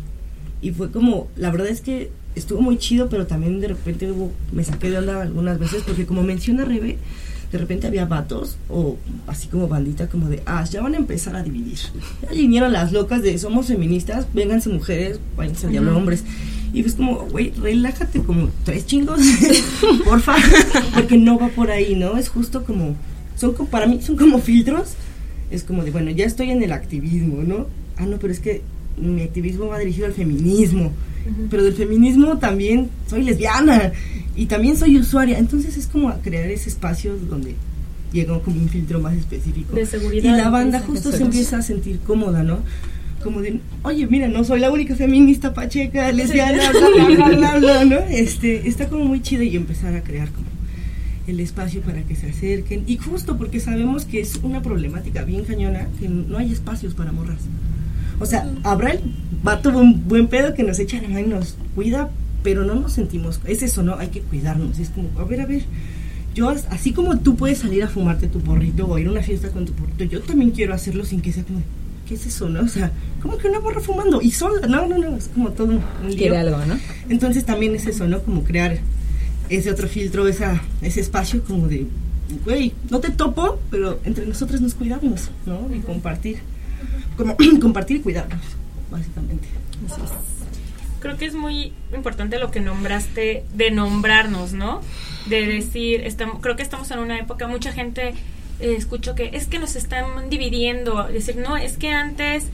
y fue como la verdad es que estuvo muy chido pero también de repente hubo me saqué de onda algunas veces porque como menciona Rebe de repente había vatos o así como bandita como de ah ya van a empezar a dividir ya vinieron las locas de somos feministas vénganse mujeres váyanse diablo hombres y pues como, güey, relájate como tres chingos, porfa, porque no va por ahí, ¿no? Es justo como, son para mí son como filtros, es como de, bueno, ya estoy en el activismo, ¿no? Ah, no, pero es que mi activismo va dirigido al feminismo, pero del feminismo también soy lesbiana y también soy usuaria, entonces es como crear ese espacio donde llega como un filtro más específico. De seguridad. Y la banda justo se empieza a sentir cómoda, ¿no? Como de, oye, mira, no soy la única feminista pacheca, lesbiana, bla, bla, bla, ¿no? Este, está como muy chido y empezar a crear como el espacio para que se acerquen. Y justo porque sabemos que es una problemática bien cañona, que no hay espacios para morras. O sea, habrá el vato un buen pedo que nos echa la mano y nos cuida, pero no nos sentimos. Es eso, ¿no? Hay que cuidarnos. Es como, a ver, a ver. Yo, así como tú puedes salir a fumarte tu porrito o ir a una fiesta con tu porrito, yo también quiero hacerlo sin que sea como, ¿qué es eso, no? O sea, como que una borra fumando y sola. No, no, no, es como todo un lío. Quiere algo, ¿no? Entonces también es eso, ¿no? Como crear ese otro filtro, esa, ese espacio como de, güey, no te topo, pero entre nosotros nos cuidamos, ¿no? Y compartir como compartir y cuidarnos, básicamente. Creo que es muy importante lo que nombraste de nombrarnos, ¿no? De decir, estamos, creo que estamos en una época, mucha gente eh, escucho que es que nos están dividiendo, decir, no, es que antes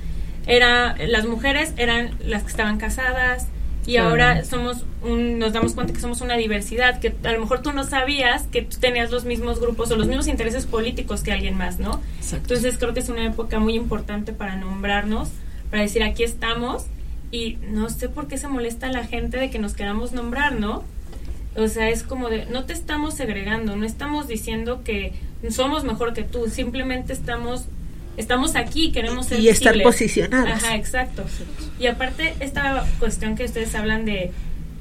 era las mujeres eran las que estaban casadas, y ahora somos un, nos damos cuenta que somos una diversidad, que a lo mejor tú no sabías que tú tenías los mismos grupos o los mismos intereses políticos que alguien más, ¿no? Entonces creo que es una época muy importante para nombrarnos, para decir aquí estamos y no sé por qué se molesta la gente de que nos queramos nombrar, ¿no? O sea, es como de, no te estamos segregando, no estamos diciendo que somos mejor que tú, simplemente estamos estamos aquí, queremos ser Y estar posicionados. Ajá, exacto. Y aparte, esta cuestión que ustedes hablan de,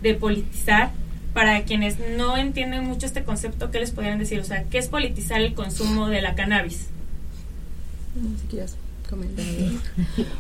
de politizar, para quienes no entienden mucho este concepto, ¿qué les podrían decir? O sea, ¿qué es politizar el consumo de la cannabis?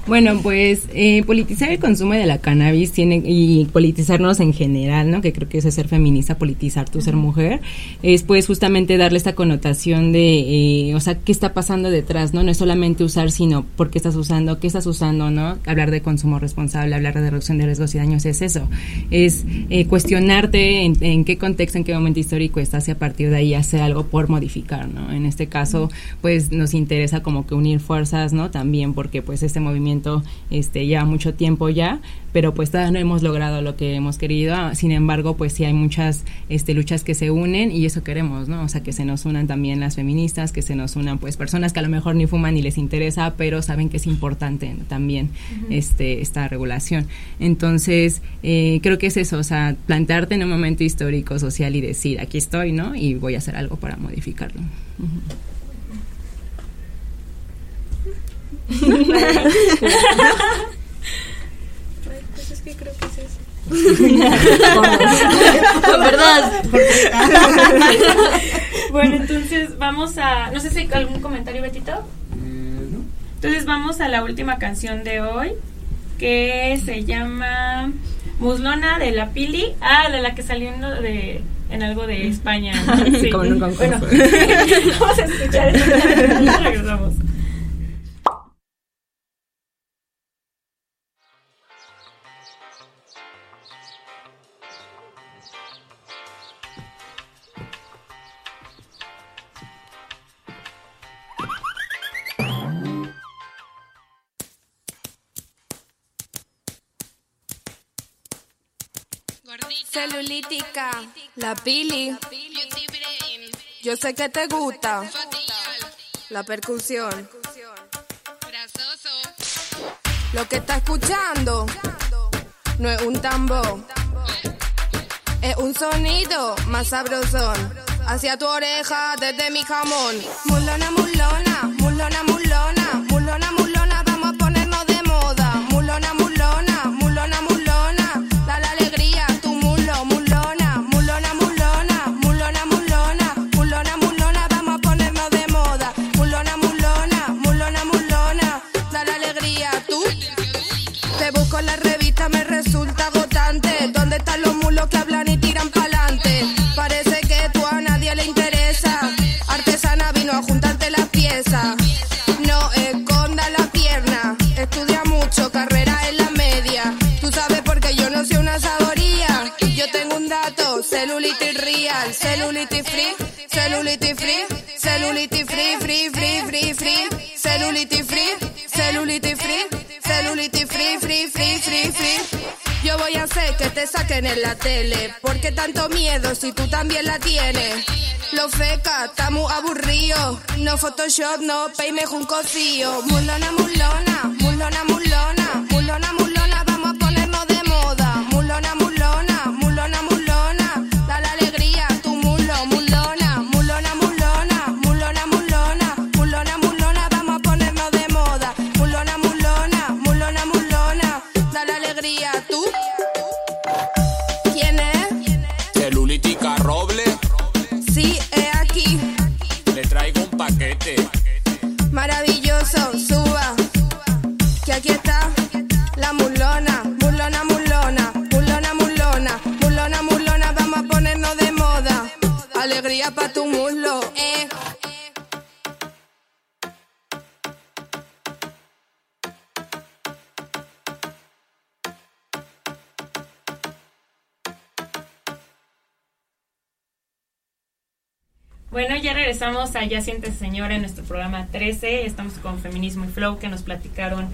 Bueno, pues eh, politizar el consumo de la cannabis tiene y politizarnos en general, ¿no? Que creo que es ser feminista, politizar tu ser mujer, es pues justamente darle esta connotación de, eh, o sea, qué está pasando detrás, ¿no? No es solamente usar, sino por qué estás usando, qué estás usando, ¿no? Hablar de consumo responsable, hablar de reducción de riesgos y daños es eso, es eh, cuestionarte en, en, qué contexto, en qué momento histórico estás y a partir de ahí hacer algo por modificar, ¿no? En este caso, pues nos interesa como que unir fuerzas, ¿no? También porque pues este movimiento este lleva mucho tiempo ya, pero pues todavía no hemos logrado lo que hemos querido. Ah, sin embargo, pues sí hay muchas este luchas que se unen y eso queremos, ¿no? O sea, que se nos unan también las feministas, que se nos unan pues personas que a lo mejor ni fuman ni les interesa, pero saben que es importante también este esta regulación. Entonces, eh, creo que es eso, o sea, plantearte en un momento histórico, social y decir, aquí estoy, ¿no? Y voy a hacer algo para modificarlo. Pues es que creo que es eso. verdad. bueno, entonces vamos a. No sé si hay algún comentario, Betito. Eh, entonces vamos a la última canción de hoy, que se llama Muslona de la Pili. Ah, de la que salió de, en algo de España. Sí. Como en un concurso. Bueno, vamos a escuchar eso. Regresamos. La pili. Yo sé que te gusta la percusión. Lo que está escuchando no es un tambor, es un sonido más sabrosón. Hacia tu oreja desde mi jamón. Mulona, mulona, en la tele. ¿Por qué tanto miedo si tú también la tienes? Lo feca, está muy aburrido. No Photoshop, no peime un cosío. Mulona, mulona, mulona, mulona, mulona, mulona, Maravilloso, suba. Que aquí está la mulona, mulona, mulona, mulona, mulona, mulona, mulona, vamos a ponernos de moda. Alegría pa' tu muslo, Bueno, ya regresamos a Ya Siéntese Señora en nuestro programa 13. Estamos con Feminismo y Flow que nos platicaron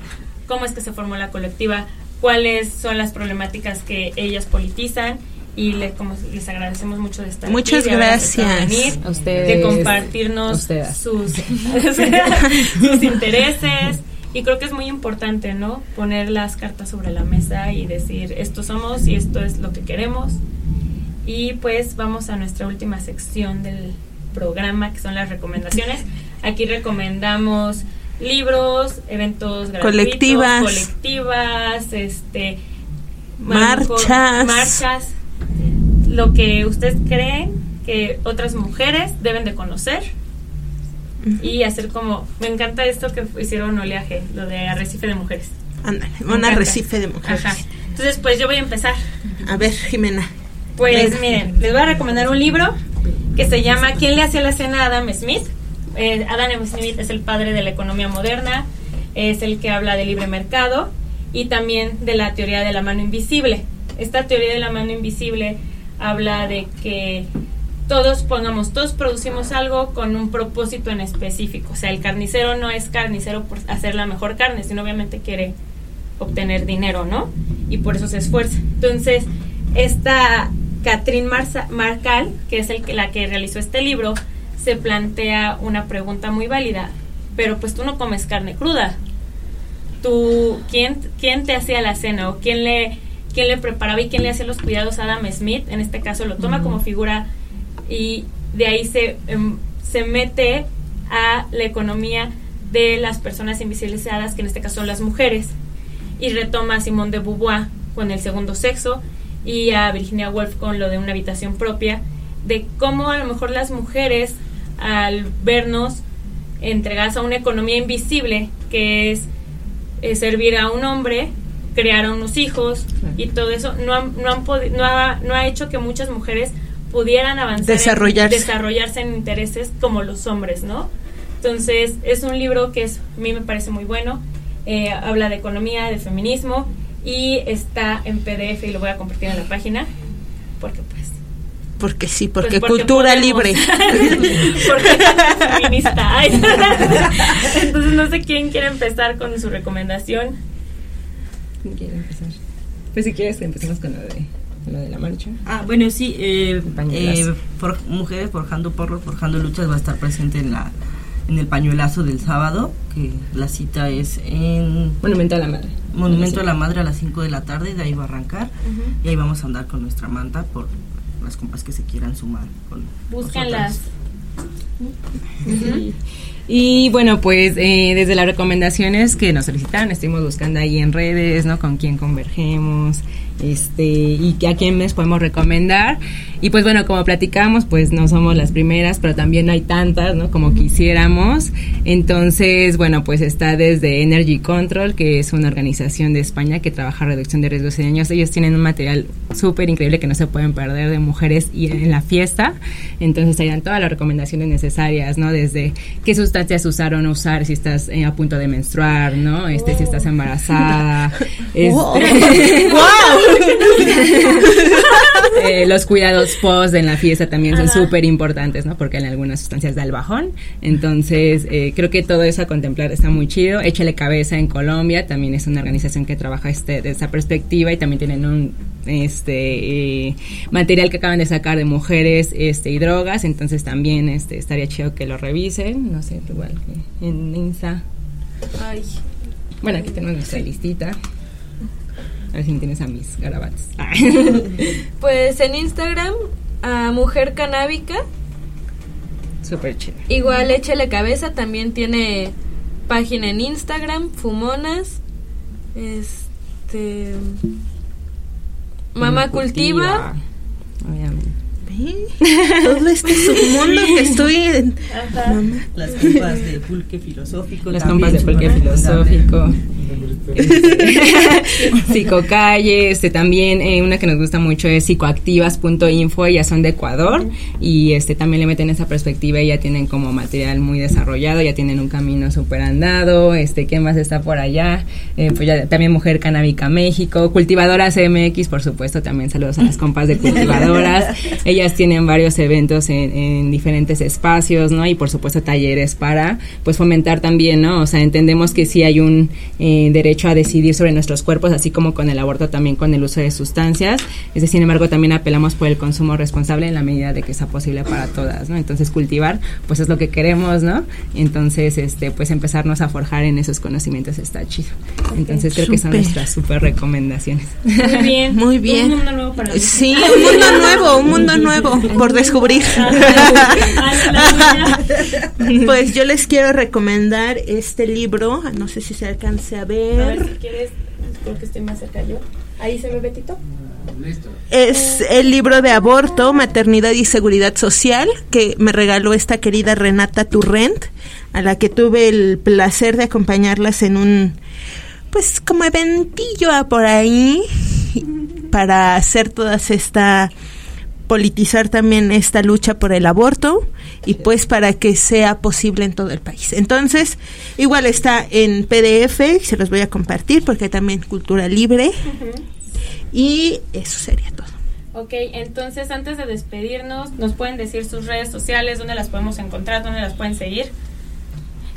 cómo es que se formó la colectiva, cuáles son las problemáticas que ellas politizan y le, como les agradecemos mucho de estar Muchas aquí, de gracias. venir, A ustedes. de compartirnos Ustedes. sus, sus intereses. Y creo que es muy importante, ¿no? Poner las cartas sobre la mesa y decir, esto somos y esto es lo que queremos. Y pues vamos a nuestra última sección del programa, que son las recomendaciones. Aquí recomendamos libros, eventos gratuitos, Colectivas. colectivas, este, Marchas. marchas, lo que ustedes creen que otras mujeres deben de conocer y hacer como, me encanta esto que hicieron oleaje, lo de arrecife de mujeres. Ándale, un arrecife de mujeres. Ajá. Entonces, pues yo voy a empezar. A ver, Jimena. Pues miren, les voy a recomendar un libro que se llama ¿Quién le hacía la cena a Adam Smith? Eh, Adam Smith es el padre de la economía moderna, es el que habla de libre mercado y también de la teoría de la mano invisible. Esta teoría de la mano invisible habla de que todos pongamos, todos producimos algo con un propósito en específico. O sea, el carnicero no es carnicero por hacer la mejor carne, sino obviamente quiere obtener dinero, ¿no? Y por eso se esfuerza. Entonces, esta Catherine Marcal, que es el la que realizó este libro, se plantea una pregunta muy válida. Pero pues tú no comes carne cruda. Tú, ¿quién, quién te hacía la cena o quién le, quién le preparaba y quién le hacía los cuidados a Adam Smith? En este caso lo toma como figura y de ahí se, em, se mete a la economía de las personas invisibilizadas, que en este caso son las mujeres, y retoma a Simone de Beauvoir con el segundo sexo y a Virginia Woolf con lo de una habitación propia, de cómo a lo mejor las mujeres al vernos entregadas a una economía invisible, que es servir a un hombre, crear a unos hijos y todo eso, no, no, han no, ha, no ha hecho que muchas mujeres pudieran avanzar, desarrollarse. En, desarrollarse en intereses como los hombres, ¿no? Entonces, es un libro que es, a mí me parece muy bueno, eh, habla de economía, de feminismo y está en PDF y lo voy a compartir en la página porque pues porque sí, pues, porque, cultura libre. porque feminista. Entonces no sé quién quiere empezar con su recomendación. ¿Quién quiere empezar? Pues si quieres empezamos con lo de lo de la marcha. Ah, bueno, sí, eh, eh, por, Mujeres Forjando Porros, Forjando Luchas va a estar presente en la en el pañuelazo del sábado, que la cita es en... Monumento a la Madre. Monumento a la Madre a las 5 de la tarde, de ahí va a arrancar. Y ahí vamos a andar con nuestra manta por las compas que se quieran sumar. Con Y bueno, pues eh, desde las recomendaciones que nos solicitaron, estuvimos buscando ahí en redes, ¿no? Con quién convergemos, este, y a quién les podemos recomendar. Y pues bueno, como platicamos, pues no somos las primeras, pero también hay tantas, ¿no? Como quisiéramos. Entonces, bueno, pues está desde Energy Control, que es una organización de España que trabaja reducción de riesgos de niños. Ellos tienen un material súper increíble que no se pueden perder de mujeres y en la fiesta. Entonces, ahí dan todas las recomendaciones necesarias, ¿no? Desde qué sustancias usar o no usar si estás eh, a punto de menstruar, ¿no? Este, si estás embarazada. wow. Eh, los cuidados post en la fiesta también son súper importantes, ¿no? Porque en algunas sustancias da el bajón. Entonces, eh, creo que todo eso a contemplar está muy chido. Échale cabeza en Colombia, también es una organización que trabaja este, desde esa perspectiva y también tienen un este eh, material que acaban de sacar de mujeres este y drogas entonces también este estaría chido que lo revisen no sé igual que en Insta Ay. bueno aquí tenemos nuestra listita a ver si tienes a mis garabatos. pues en Instagram, a Mujer Canábica. Súper chido. Igual échale cabeza, también tiene página en Instagram, Fumonas. Este. Mamá, cultiva. Obviamente. Todo este submundo que estoy en. Las compas de pulque filosófico. Las compas de pulque filosófico. Psicocalle, este también eh, una que nos gusta mucho es psicoactivas.info, ellas son de Ecuador y este también le meten esa perspectiva y ya tienen como material muy desarrollado, ya tienen un camino súper andado, este, ¿qué más está por allá? Eh, pues ya también Mujer Canábica México, Cultivadoras MX, por supuesto, también saludos a las compas de Cultivadoras, ellas tienen varios eventos en, diferentes espacios, ¿no? Y por supuesto talleres para, pues fomentar también, ¿no? O sea, entendemos que sí hay un eh, derecho a decidir sobre nuestros cuerpos, así como con el aborto también con el uso de sustancias. Es sin embargo, también apelamos por el consumo responsable en la medida de que sea posible para todas, ¿no? Entonces, cultivar, pues es lo que queremos, ¿no? Entonces, este, pues empezarnos a forjar en esos conocimientos está chido. Entonces, creo que son nuestras súper recomendaciones. Muy bien. Muy bien. Un mundo nuevo para Sí, un mundo nuevo, un mundo nuevo por descubrir. pues yo les quiero recomendar este libro, no sé si se alcance a ver si quieres, creo que estoy más cerca yo. Ahí se ve Betito. Es el libro de aborto, maternidad y seguridad social que me regaló esta querida Renata Turrent, a la que tuve el placer de acompañarlas en un, pues como eventillo por ahí, para hacer todas esta politizar también esta lucha por el aborto y pues para que sea posible en todo el país. Entonces, igual está en PDF, se los voy a compartir porque también cultura libre. Y eso sería todo. Ok, entonces antes de despedirnos, ¿nos pueden decir sus redes sociales? ¿Dónde las podemos encontrar? ¿Dónde las pueden seguir?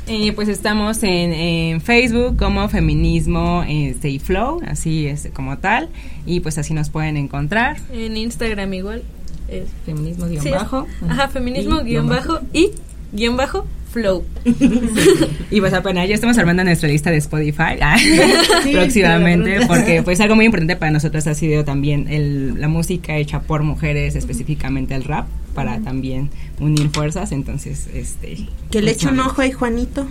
Eh, pues estamos en, Facebook como Feminismo este, Flow, así es como tal, y pues así nos pueden encontrar. En Instagram igual. Es feminismo guion bajo. Ajá, feminismo guion bajo y guion bajo Flow. y pues apenas ya estamos armando nuestra lista de Spotify ah, próximamente, porque pues algo muy importante para nosotros ha sido también el, la música hecha por mujeres, específicamente el rap, para también unir fuerzas, entonces este... Que le eche un ojo ahí, Juanito.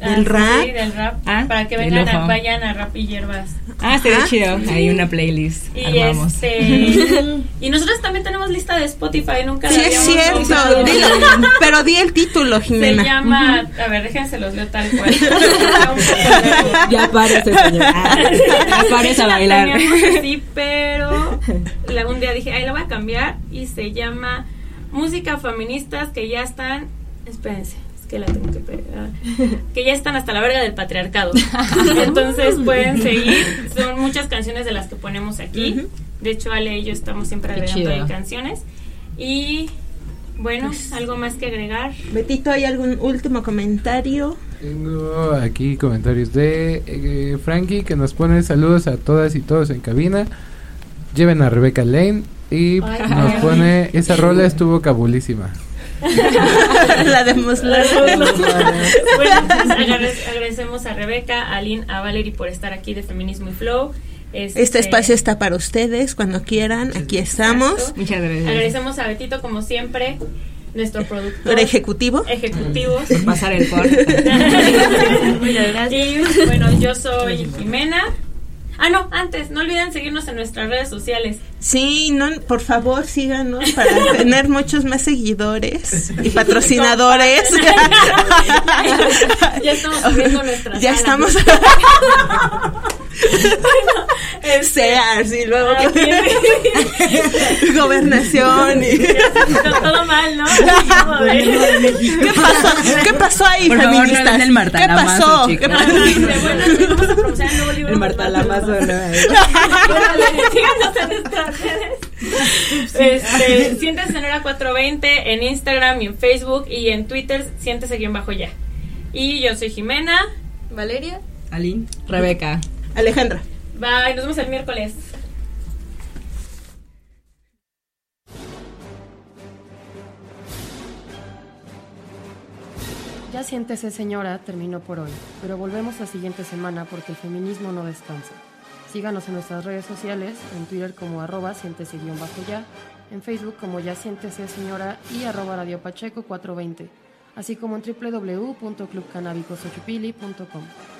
Ah, del rap. Ah, para que vengan a, vayan a Rap y Hierbas. Ah, estaría chido. Hay una playlist. Y este, y nosotros también tenemos lista de Spotify. Nunca Sí, es cierto. pero di el título, Jimena. Se llama. A ver, déjense los leo tal cual. ya aparece, señor. ya aparece a bailar. Sí, pero un día dije, ay, lo voy a cambiar. Y se llama Música Feministas que ya están. Espérense que la tengo que pegar, que ya están hasta la verga del patriarcado. Entonces pueden seguir, son muchas canciones de las que ponemos aquí. De hecho, Ale y yo estamos siempre agregando canciones. Y bueno, pues, algo más que agregar. Betito, ¿hay algún último comentario? Tengo aquí comentarios de eh, Frankie que nos pone saludos a todas y todos en cabina. Lleven a Rebeca Lane y nos pone esa rola estuvo cabulísima. la de Bueno, pues agradecemos a Rebeca, a Lynn, a Valerie por estar aquí de Feminismo y Flow. Este, este, espacio está para ustedes cuando quieran. Aquí estamos. Muchas gracias. Agradecemos a Betito, como siempre, nuestro productor. ejecutivo. Ejecutivo. pasar el por. Muchas gracias. bueno, yo soy Jimena. Ah, no, antes, no olviden seguirnos en nuestras redes sociales. Sí, no, por favor, síganos para tener muchos más seguidores y patrocinadores. ya, estamos subiendo nuestras Ya estamos. Sea, sí, luego. Gobernación. Y... todo mal, ¿no? ¿Qué pasó? ¿Qué pasó ahí, Por feministas? Favor, no el Marta ¿Qué pasó? ¿Qué pasó? El Marta Lamazo, ¿no? Síganos en nuestras redes. Este, siéntese en hora 420 en Instagram y en Facebook y en Twitter, siéntese guion bajo ya. Y yo soy Jimena. Valeria. Aline. Rebeca. Alejandra. Bye, nos vemos el miércoles. Ya siéntese, señora, terminó por hoy, pero volvemos la siguiente semana porque el feminismo no descansa. Síganos en nuestras redes sociales, en Twitter como arroba siéntese guion bajo ya, en Facebook como ya siéntese señora y arroba Radio Pacheco 420, así como en www.clubcanabicosachupili.com.